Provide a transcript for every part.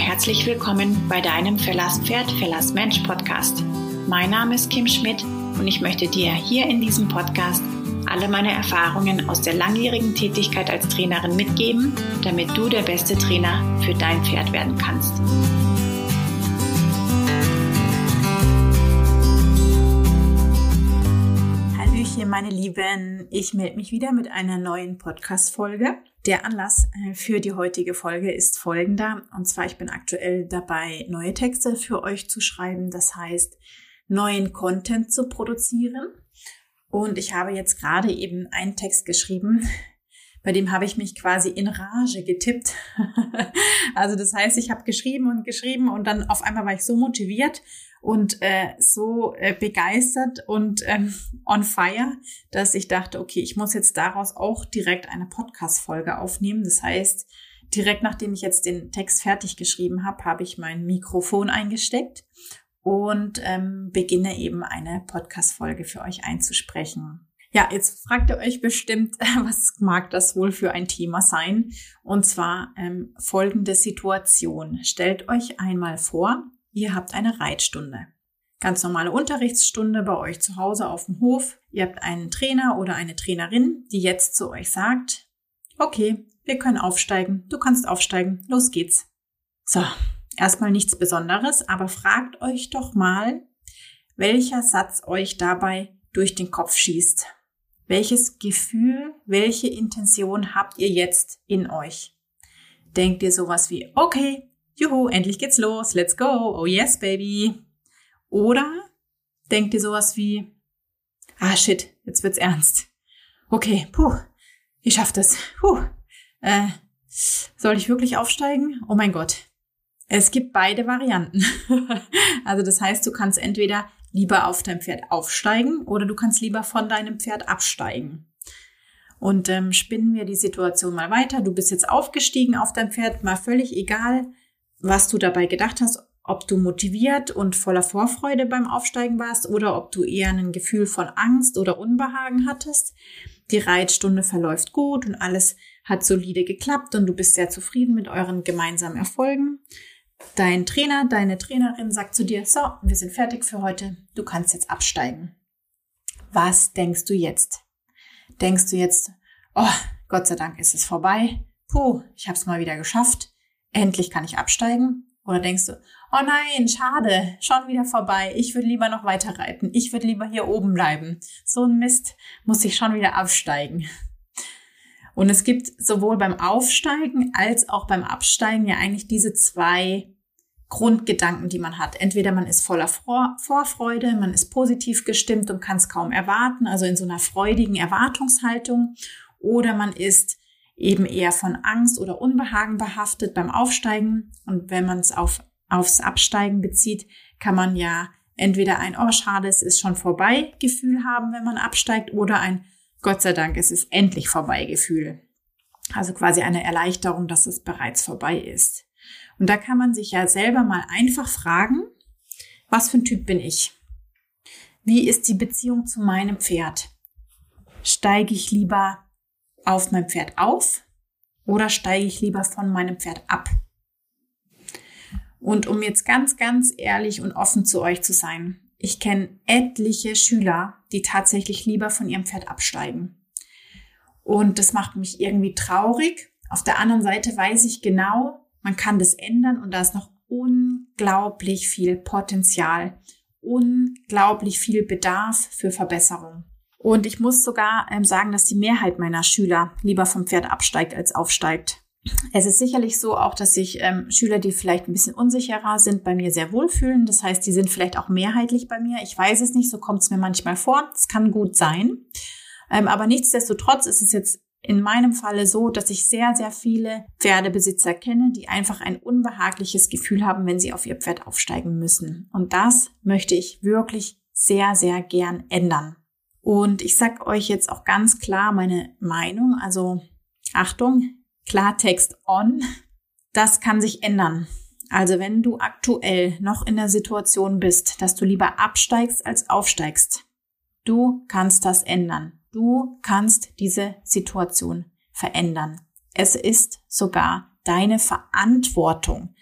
herzlich willkommen bei deinem Verlasspferd, Verlassmensch Podcast. Mein Name ist Kim Schmidt und ich möchte dir hier in diesem Podcast alle meine Erfahrungen aus der langjährigen Tätigkeit als Trainerin mitgeben, damit du der beste Trainer für dein Pferd werden kannst. Hallöchen, meine Lieben. Ich melde mich wieder mit einer neuen Podcast-Folge. Der Anlass äh, für die heutige Folge ist folgender. Und zwar, ich bin aktuell dabei, neue Texte für euch zu schreiben. Das heißt, neuen Content zu produzieren. Und ich habe jetzt gerade eben einen Text geschrieben, bei dem habe ich mich quasi in Rage getippt. also das heißt, ich habe geschrieben und geschrieben und dann auf einmal war ich so motiviert und äh, so äh, begeistert und ähm, on fire, dass ich dachte, okay, ich muss jetzt daraus auch direkt eine Podcast-Folge aufnehmen. Das heißt, direkt nachdem ich jetzt den Text fertig geschrieben habe, habe ich mein Mikrofon eingesteckt und ähm, beginne eben eine Podcast-Folge für euch einzusprechen. Ja, jetzt fragt ihr euch bestimmt, was mag das wohl für ein Thema sein? Und zwar ähm, folgende Situation. Stellt euch einmal vor, ihr habt eine Reitstunde. Ganz normale Unterrichtsstunde bei euch zu Hause auf dem Hof. Ihr habt einen Trainer oder eine Trainerin, die jetzt zu euch sagt, okay, wir können aufsteigen, du kannst aufsteigen, los geht's. So, erstmal nichts Besonderes, aber fragt euch doch mal, welcher Satz euch dabei durch den Kopf schießt. Welches Gefühl, welche Intention habt ihr jetzt in euch? Denkt ihr sowas wie, okay, juhu, endlich geht's los, let's go, oh yes, baby. Oder denkt ihr sowas wie, ah shit, jetzt wird's ernst. Okay, puh, ich schaff das. Puh, äh, soll ich wirklich aufsteigen? Oh mein Gott, es gibt beide Varianten. also das heißt, du kannst entweder lieber auf dein Pferd aufsteigen oder du kannst lieber von deinem Pferd absteigen. Und ähm, spinnen wir die Situation mal weiter. Du bist jetzt aufgestiegen auf dein Pferd, mal völlig egal, was du dabei gedacht hast, ob du motiviert und voller Vorfreude beim Aufsteigen warst oder ob du eher ein Gefühl von Angst oder Unbehagen hattest. Die Reitstunde verläuft gut und alles hat solide geklappt und du bist sehr zufrieden mit euren gemeinsamen Erfolgen. Dein Trainer, deine Trainerin sagt zu dir, so, wir sind fertig für heute, du kannst jetzt absteigen. Was denkst du jetzt? Denkst du jetzt, oh, Gott sei Dank ist es vorbei, puh, ich habe es mal wieder geschafft, endlich kann ich absteigen? Oder denkst du, oh nein, schade, schon wieder vorbei, ich würde lieber noch weiter reiten, ich würde lieber hier oben bleiben. So ein Mist, muss ich schon wieder absteigen. Und es gibt sowohl beim Aufsteigen als auch beim Absteigen ja eigentlich diese zwei Grundgedanken, die man hat. Entweder man ist voller Vorfreude, man ist positiv gestimmt und kann es kaum erwarten, also in so einer freudigen Erwartungshaltung, oder man ist eben eher von Angst oder Unbehagen behaftet beim Aufsteigen. Und wenn man es auf, aufs Absteigen bezieht, kann man ja entweder ein, oh schade, es ist schon vorbei Gefühl haben, wenn man absteigt, oder ein, Gott sei Dank, es ist endlich vorbei Gefühl. Also quasi eine Erleichterung, dass es bereits vorbei ist. Und da kann man sich ja selber mal einfach fragen, was für ein Typ bin ich? Wie ist die Beziehung zu meinem Pferd? Steige ich lieber auf mein Pferd auf oder steige ich lieber von meinem Pferd ab? Und um jetzt ganz, ganz ehrlich und offen zu euch zu sein, ich kenne etliche Schüler, die tatsächlich lieber von ihrem Pferd absteigen. Und das macht mich irgendwie traurig. Auf der anderen Seite weiß ich genau, man kann das ändern und da ist noch unglaublich viel Potenzial, unglaublich viel Bedarf für Verbesserung. Und ich muss sogar ähm, sagen, dass die Mehrheit meiner Schüler lieber vom Pferd absteigt als aufsteigt. Es ist sicherlich so auch, dass sich ähm, Schüler, die vielleicht ein bisschen unsicherer sind, bei mir sehr wohlfühlen. Das heißt, die sind vielleicht auch mehrheitlich bei mir. Ich weiß es nicht, so kommt es mir manchmal vor. Es kann gut sein. Ähm, aber nichtsdestotrotz ist es jetzt in meinem Falle so, dass ich sehr, sehr viele Pferdebesitzer kenne, die einfach ein unbehagliches Gefühl haben, wenn sie auf ihr Pferd aufsteigen müssen. Und das möchte ich wirklich sehr, sehr gern ändern. Und ich sag euch jetzt auch ganz klar meine Meinung. Also Achtung, Klartext on. Das kann sich ändern. Also wenn du aktuell noch in der Situation bist, dass du lieber absteigst als aufsteigst, du kannst das ändern. Du kannst diese Situation verändern. Es ist sogar deine Verantwortung.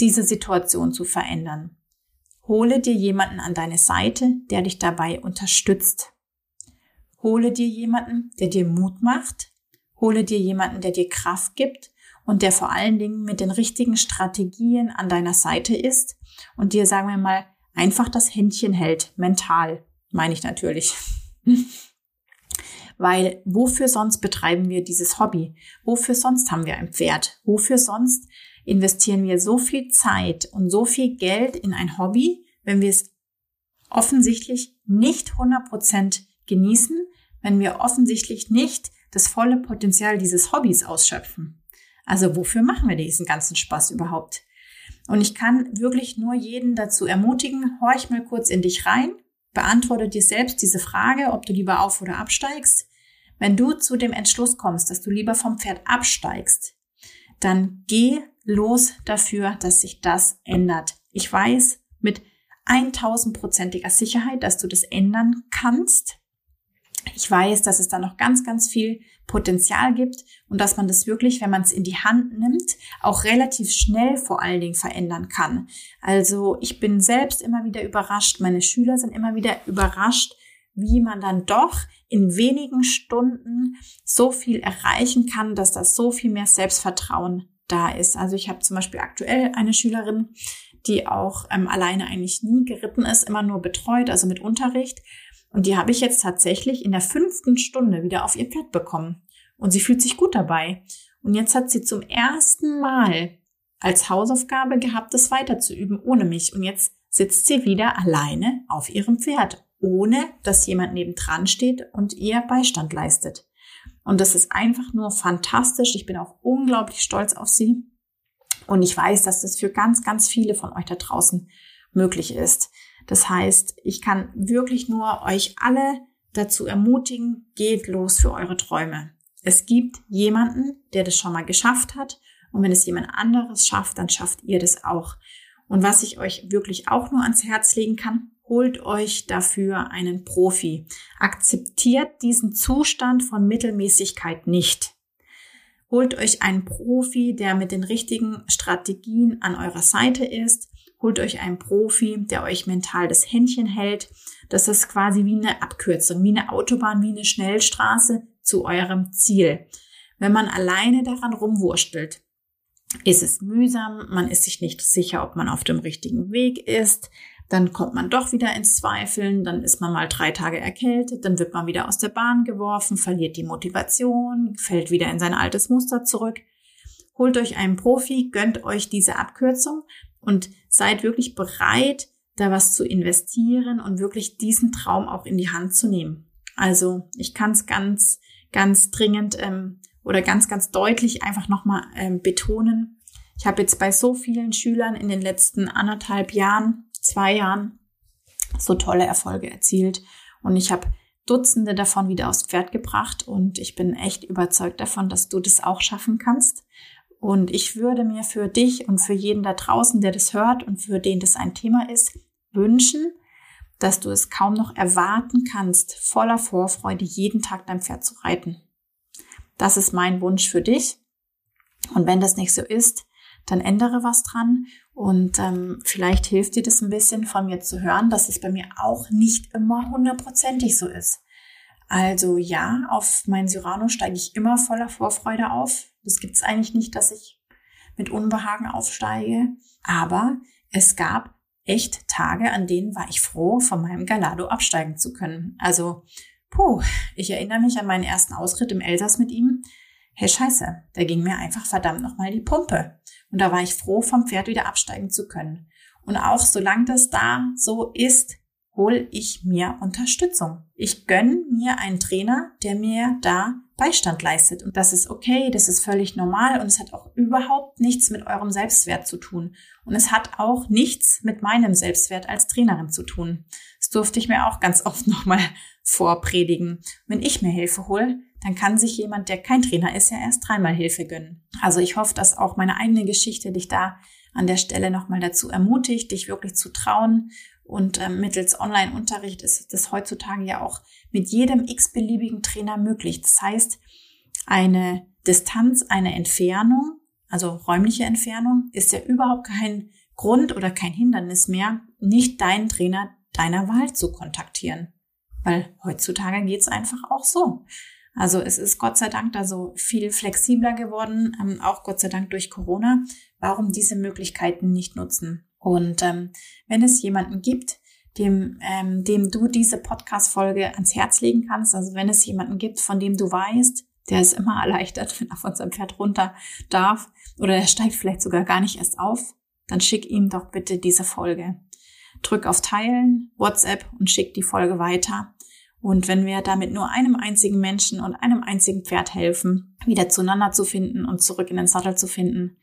diese Situation zu verändern. Hole dir jemanden an deine Seite, der dich dabei unterstützt. Hole dir jemanden, der dir Mut macht. Hole dir jemanden, der dir Kraft gibt und der vor allen Dingen mit den richtigen Strategien an deiner Seite ist und dir, sagen wir mal, einfach das Händchen hält, mental, meine ich natürlich. Weil wofür sonst betreiben wir dieses Hobby? Wofür sonst haben wir ein Pferd? Wofür sonst investieren wir so viel Zeit und so viel Geld in ein Hobby, wenn wir es offensichtlich nicht 100% genießen, wenn wir offensichtlich nicht das volle Potenzial dieses Hobbys ausschöpfen. Also wofür machen wir diesen ganzen Spaß überhaupt? Und ich kann wirklich nur jeden dazu ermutigen, horch mal kurz in dich rein, beantworte dir selbst diese Frage, ob du lieber auf oder absteigst. Wenn du zu dem Entschluss kommst, dass du lieber vom Pferd absteigst, dann geh los dafür, dass sich das ändert. Ich weiß mit 1000%iger Sicherheit, dass du das ändern kannst. Ich weiß, dass es da noch ganz, ganz viel Potenzial gibt und dass man das wirklich, wenn man es in die Hand nimmt, auch relativ schnell vor allen Dingen verändern kann. Also ich bin selbst immer wieder überrascht, meine Schüler sind immer wieder überrascht, wie man dann doch in wenigen Stunden so viel erreichen kann, dass das so viel mehr Selbstvertrauen da ist. Also ich habe zum Beispiel aktuell eine Schülerin, die auch ähm, alleine eigentlich nie geritten ist, immer nur betreut, also mit Unterricht. Und die habe ich jetzt tatsächlich in der fünften Stunde wieder auf ihr Pferd bekommen. Und sie fühlt sich gut dabei. Und jetzt hat sie zum ersten Mal als Hausaufgabe gehabt, das weiterzuüben ohne mich. Und jetzt sitzt sie wieder alleine auf ihrem Pferd, ohne dass jemand nebendran steht und ihr Beistand leistet. Und das ist einfach nur fantastisch. Ich bin auch unglaublich stolz auf sie. Und ich weiß, dass das für ganz, ganz viele von euch da draußen möglich ist. Das heißt, ich kann wirklich nur euch alle dazu ermutigen, geht los für eure Träume. Es gibt jemanden, der das schon mal geschafft hat. Und wenn es jemand anderes schafft, dann schafft ihr das auch. Und was ich euch wirklich auch nur ans Herz legen kann, holt euch dafür einen Profi. Akzeptiert diesen Zustand von Mittelmäßigkeit nicht. Holt euch einen Profi, der mit den richtigen Strategien an eurer Seite ist. Holt euch einen Profi, der euch mental das Händchen hält. Das ist quasi wie eine Abkürzung, wie eine Autobahn, wie eine Schnellstraße zu eurem Ziel. Wenn man alleine daran rumwurstelt, ist es mühsam, man ist sich nicht sicher, ob man auf dem richtigen Weg ist, dann kommt man doch wieder ins Zweifeln, dann ist man mal drei Tage erkältet, dann wird man wieder aus der Bahn geworfen, verliert die Motivation, fällt wieder in sein altes Muster zurück. Holt euch einen Profi, gönnt euch diese Abkürzung und seid wirklich bereit, da was zu investieren und wirklich diesen Traum auch in die Hand zu nehmen. Also ich kann es ganz, ganz dringend ähm, oder ganz, ganz deutlich einfach nochmal ähm, betonen. Ich habe jetzt bei so vielen Schülern in den letzten anderthalb Jahren zwei Jahren so tolle Erfolge erzielt. Und ich habe Dutzende davon wieder aufs Pferd gebracht und ich bin echt überzeugt davon, dass du das auch schaffen kannst. Und ich würde mir für dich und für jeden da draußen, der das hört und für den das ein Thema ist, wünschen, dass du es kaum noch erwarten kannst, voller Vorfreude jeden Tag dein Pferd zu reiten. Das ist mein Wunsch für dich. Und wenn das nicht so ist, dann ändere was dran und ähm, vielleicht hilft dir das ein bisschen von mir zu hören, dass es bei mir auch nicht immer hundertprozentig so ist. Also ja, auf mein Cyrano steige ich immer voller Vorfreude auf. Das gibt's eigentlich nicht, dass ich mit Unbehagen aufsteige. Aber es gab echt Tage, an denen war ich froh, von meinem Galado absteigen zu können. Also, puh, ich erinnere mich an meinen ersten Ausritt im Elsass mit ihm hey Scheiße, da ging mir einfach verdammt nochmal die Pumpe. Und da war ich froh, vom Pferd wieder absteigen zu können. Und auch solange das da so ist, hole ich mir Unterstützung. Ich gönn mir einen Trainer, der mir da Beistand leistet. Und das ist okay, das ist völlig normal und es hat auch überhaupt nichts mit eurem Selbstwert zu tun. Und es hat auch nichts mit meinem Selbstwert als Trainerin zu tun. Das durfte ich mir auch ganz oft nochmal vorpredigen. Wenn ich mir Hilfe hole, dann kann sich jemand, der kein Trainer ist, ja erst dreimal Hilfe gönnen. Also ich hoffe, dass auch meine eigene Geschichte dich da an der Stelle nochmal dazu ermutigt, dich wirklich zu trauen. Und äh, mittels Online-Unterricht ist das heutzutage ja auch mit jedem x-beliebigen Trainer möglich. Das heißt, eine Distanz, eine Entfernung, also räumliche Entfernung, ist ja überhaupt kein Grund oder kein Hindernis mehr, nicht deinen Trainer deiner Wahl zu kontaktieren. Weil heutzutage geht's einfach auch so. Also es ist Gott sei Dank da so viel flexibler geworden, ähm, auch Gott sei Dank durch Corona. Warum diese Möglichkeiten nicht nutzen? Und ähm, wenn es jemanden gibt, dem, ähm, dem du diese Podcast-Folge ans Herz legen kannst, also wenn es jemanden gibt, von dem du weißt, der ist immer erleichtert, wenn er von seinem Pferd runter darf oder er steigt vielleicht sogar gar nicht erst auf, dann schick ihm doch bitte diese Folge. Drück auf Teilen, WhatsApp und schick die Folge weiter. Und wenn wir damit nur einem einzigen Menschen und einem einzigen Pferd helfen, wieder zueinander zu finden und zurück in den Sattel zu finden,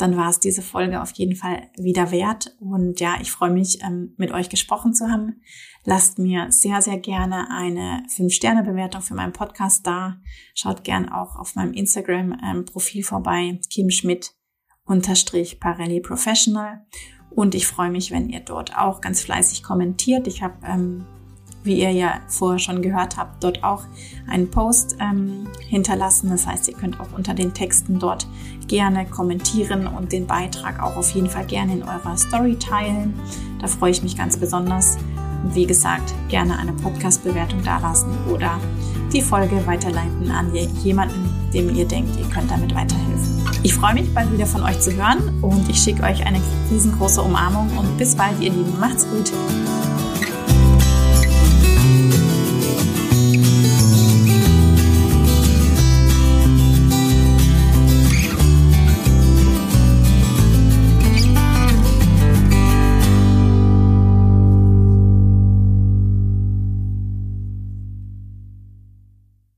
dann war es diese Folge auf jeden Fall wieder wert. Und ja, ich freue mich, ähm, mit euch gesprochen zu haben. Lasst mir sehr, sehr gerne eine 5-Sterne-Bewertung für meinen Podcast da. Schaut gern auch auf meinem Instagram-Profil vorbei, Kim Schmidt unterstrich Parelli Professional. Und ich freue mich, wenn ihr dort auch ganz fleißig kommentiert. Ich habe ähm, wie ihr ja vorher schon gehört habt, dort auch einen Post ähm, hinterlassen. Das heißt, ihr könnt auch unter den Texten dort gerne kommentieren und den Beitrag auch auf jeden Fall gerne in eurer Story teilen. Da freue ich mich ganz besonders. Und wie gesagt, gerne eine Podcast-Bewertung dalassen oder die Folge weiterleiten an jemanden, dem ihr denkt, ihr könnt damit weiterhelfen. Ich freue mich, bald wieder von euch zu hören und ich schicke euch eine riesengroße Umarmung und bis bald, ihr Lieben. Macht's gut.